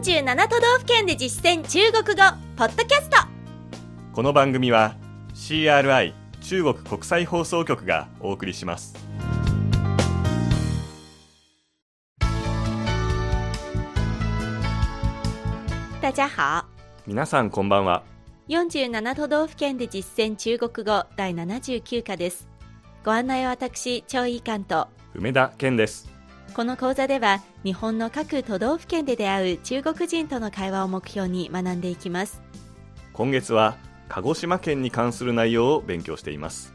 47都道府県で実践中国語ポッドキャスト。この番組は CRI 中国国際放送局がお送りします。大家好。皆さんこんばんは。47都道府県で実践中国語第79課です。ご案内は私張井監と。梅田健ですこの講座では日本の各都道府県で出会う中国人との会話を目標に学んでいきます。今月は鹿児島県に関する内容を勉強しています。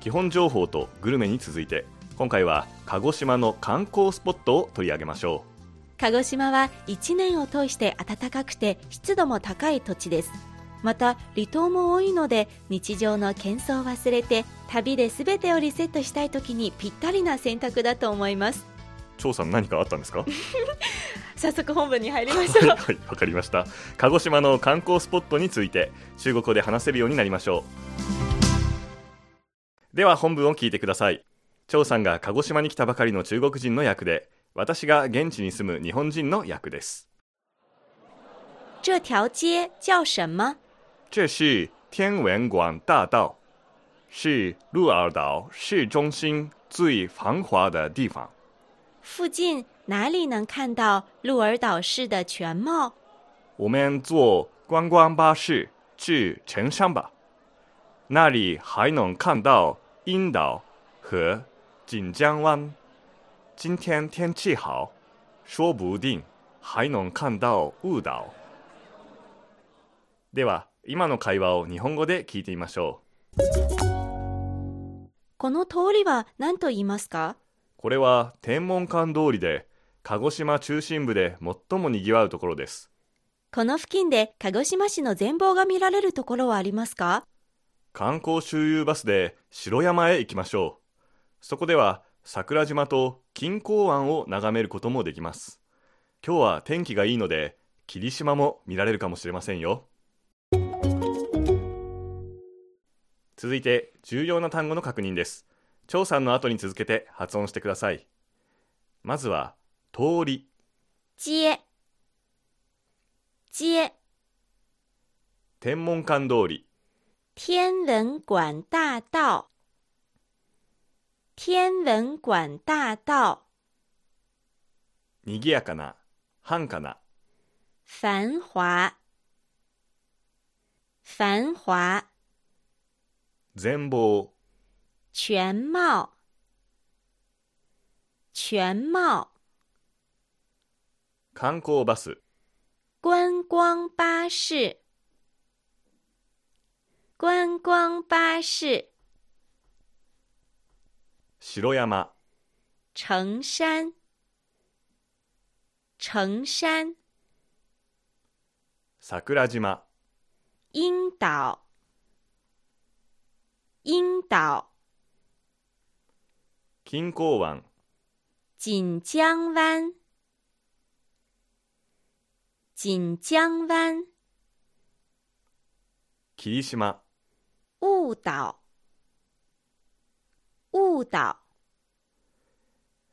基本情報とグルメに続いて今回は鹿児島の観光スポットを取り上げましょ鹿児島は1年を通して暖かくて湿度も高い土地です。また離島も多いので日常の喧騒を忘れて旅で全てをリセットしたい時にぴったりな選択だと思いますう張さん何かあったんですか？早速本文に入りましょう。はいわかりました。鹿児島の観光スポットについて中国語で話せるようになりましょう。では本文を聞いてください。張さんが鹿児島に来たばかりの中国人の役で私が現地に住む日本人の役です。这条街叫什么？这是天文馆大道是鹿儿岛市中心最繁华的地方附近哪里能看到鹿儿岛市的全貌？我们坐观光巴士至城山吧，那里还能看到樱岛和锦江湾。今天天气好，说不定还能看到雾岛。では、今の会話を日本語で聞いてみましょこの通りは何と言いますか？う。これは天文館通りで、鹿児島中心部で最も賑わうところです。この付近で鹿児島市の全貌が見られるところはありますか？観光周遊バスで城山へ行きましょう。そこでは桜島と金港湾を眺めることもできます。今日は天気がいいので霧島も見られるかもしれませんよ。続いて重要な単語の確認です張さんの後に続けて発音してください。まずは通り。街街天文館通り。天文馆大道。天文馆大道。賑やかな繁華な。繁华繁华全貌全貌。全貌。観光バス。观光巴士。观光巴士。城山。城山。城山。桜島。樱岛。樱岛金港湾。锦江湾。锦江湾。霧島。雾岛。雾岛。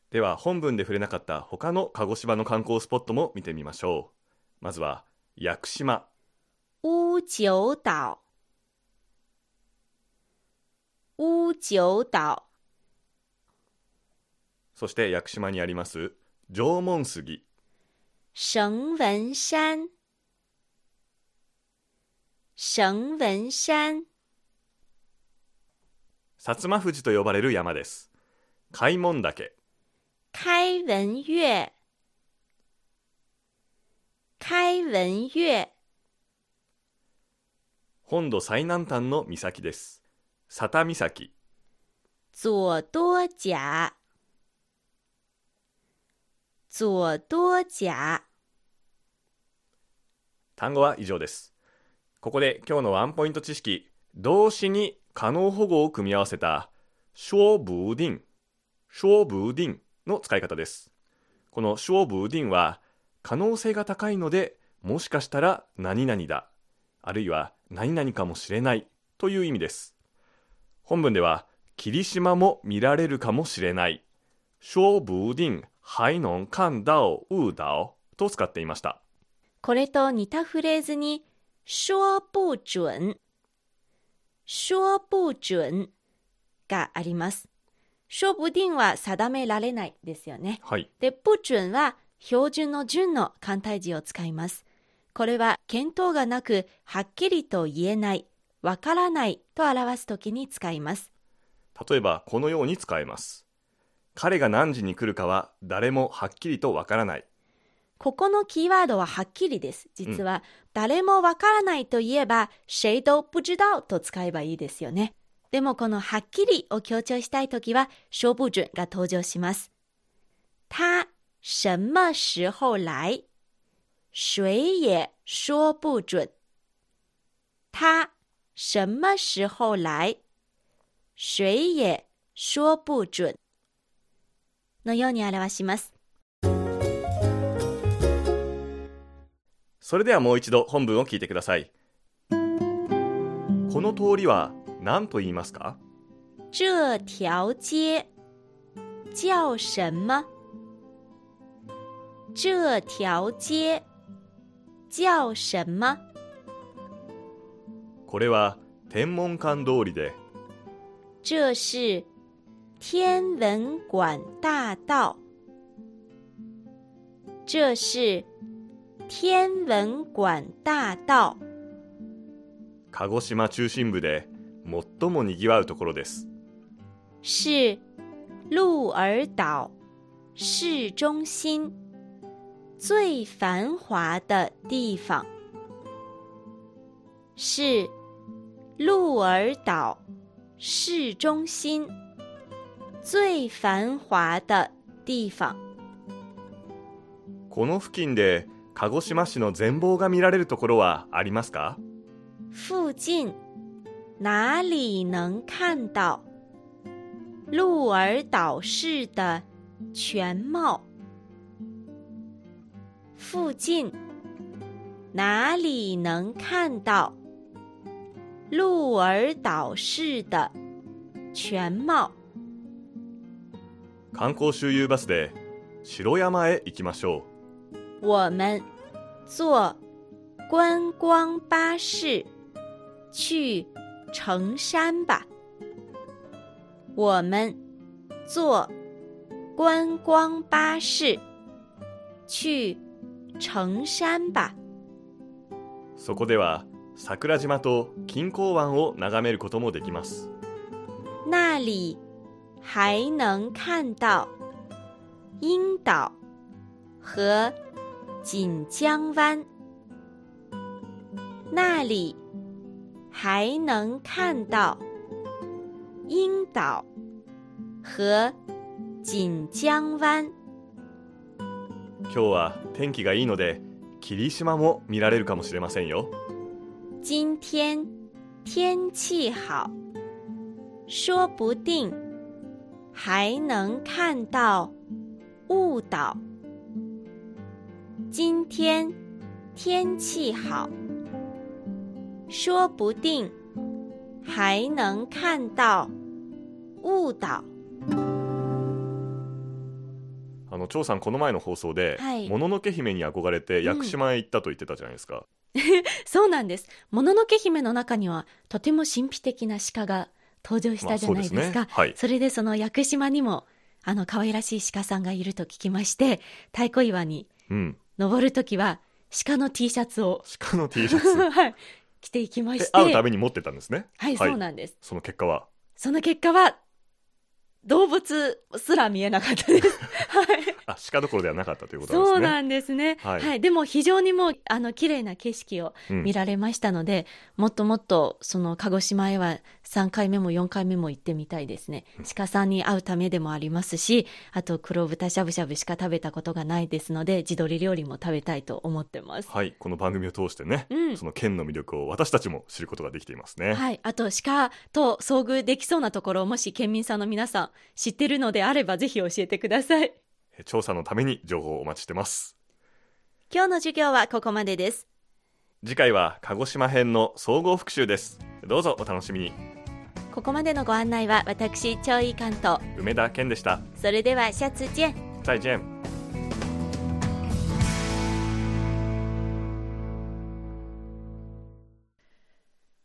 では本文で触れなかった他の鹿児島の観光スポットも見てみましょう。まずは屋久島。乌九九島そして屋久島にあります縄文杉。绳文山。绳文山。薩摩富士と呼ばれる山です。開門岳。開文岳。開文岳。本土最南端の岬です。佐多岬。左多甲左多甲。単語は以上です。ここで今日のワンポイント知識。動詞に可能保護を組み合わせた。说不定说不定の使い方です。この说不定は可能性が高いのでもしかしたら何々だ。あるいは何々かもしれない。という意味です。本文では霧島も見られるかもしれない。说不定还能看到雾岛と使っていましたこれと似たフレーズに、说不准、说不准があります。说不定は定められないですよね。はい。で、不準は標準の準の簡体字を使います。これは見当がなく、はっきりと言えない、わからないと表すときに使います。例えばこのように使えます。彼が何時に来るかは誰もはっきりとわからない。ここのキーワードははっきりです。実は、誰もわからないと言えば、谁都不知道と使えばいいですよね。でもこのはっきりを強調したいときは、说不准が登場します。他什么时候来？谁也说不准。他什么时候来？谁也说不准。のように表します。それではもう一度本文を聞いてください。この通りは何と言いますか？这条街叫什么？这条街叫什么？これは天文館通りで、这是天文馆大道。这是天文馆大道，鹿児島中心部で最も賑わうところです。是鹿儿岛市中心最繁华的地方。是鹿儿岛市中心最繁华的地方。この付近で鹿児島市の全貌が見られるところはありますか附近哪里能看到鹿儿岛市的全貌？附近哪里能看到鹿儿岛市的全貌？ 観光周遊バスで城山へ行きましょ我们坐观光巴士去城山吧。我们坐观光巴士去城山吧。う。そこでは桜島と錦江湾を眺めることもできます。那里还能看到。樱岛和锦江湾。那里还能看到樱岛和锦江湾。今日は天気がいいので霧島も見られるかもしれませんよ。今天天气好，说不定还能看到雾岛。今天天气好，说不定还能看到雾岛。あの張さんこの前の放送で、はいもののけ姫に憧れてん屋久島へ行ったと言ってたじゃないですか。そうなんです。もののけ姫の中にはとても神秘的な鹿が登場したじゃないですか。まあそすねはいそれでその屋久島にもあの可愛らしい鹿さんがいると聞きまして、太鼓岩にうん。登るときは鹿の T シャツを鹿の T シャツ。はい着ていきまでして、会うために持ってたんですね。はい、そうなんです。その結果は？その結果は動物すら見えなかったです。はい。あ、鹿どころではなかったということなんですね。そうなんですね。ははいい。でも非常にもう、あの、綺麗な景色をうん見られましたので、もっともっと、その、鹿児島へは3回目も4回目も行ってみたいですね。鹿さんに会うためでもありますし、あと、黒豚しゃぶしゃぶしか食べたことがないですので、地鶏料理も食べたいと思ってます。はい、この番組を通してね、うんその県の魅力を私たちも知ることができていますね。はい。あと、鹿と遭遇できそうなところを、もし県民さんの皆さん知ってるのであれば、ぜひ教えてください。え調査のために情報をお待ちしてます。今日の授業はここまでです。次回は鹿児島編の総合復習です。どうぞお楽しみに。ここまでのご案内は、私、超いい関東。梅田健でした。それでは、シャツ見。再见。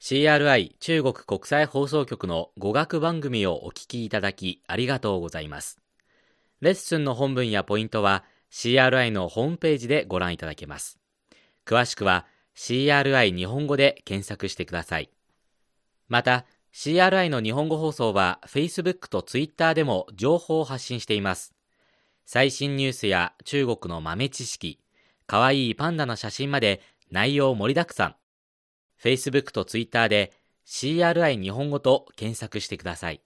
CRI 中国国際放送局の語学番組をお聞きいただきありがとうございます。レッスンの本文やポイントは CRI のホームページでご覧いただけます。詳しくは CRI 日本語で検索してください。また、CRI の日本語放送は Facebook と Twitter でも情報を発信しています。最新ニュースや中国の豆知識、かわいいパンダの写真まで内容盛りだくさん。Facebook と Twitter で CRI 日本語と検索してください。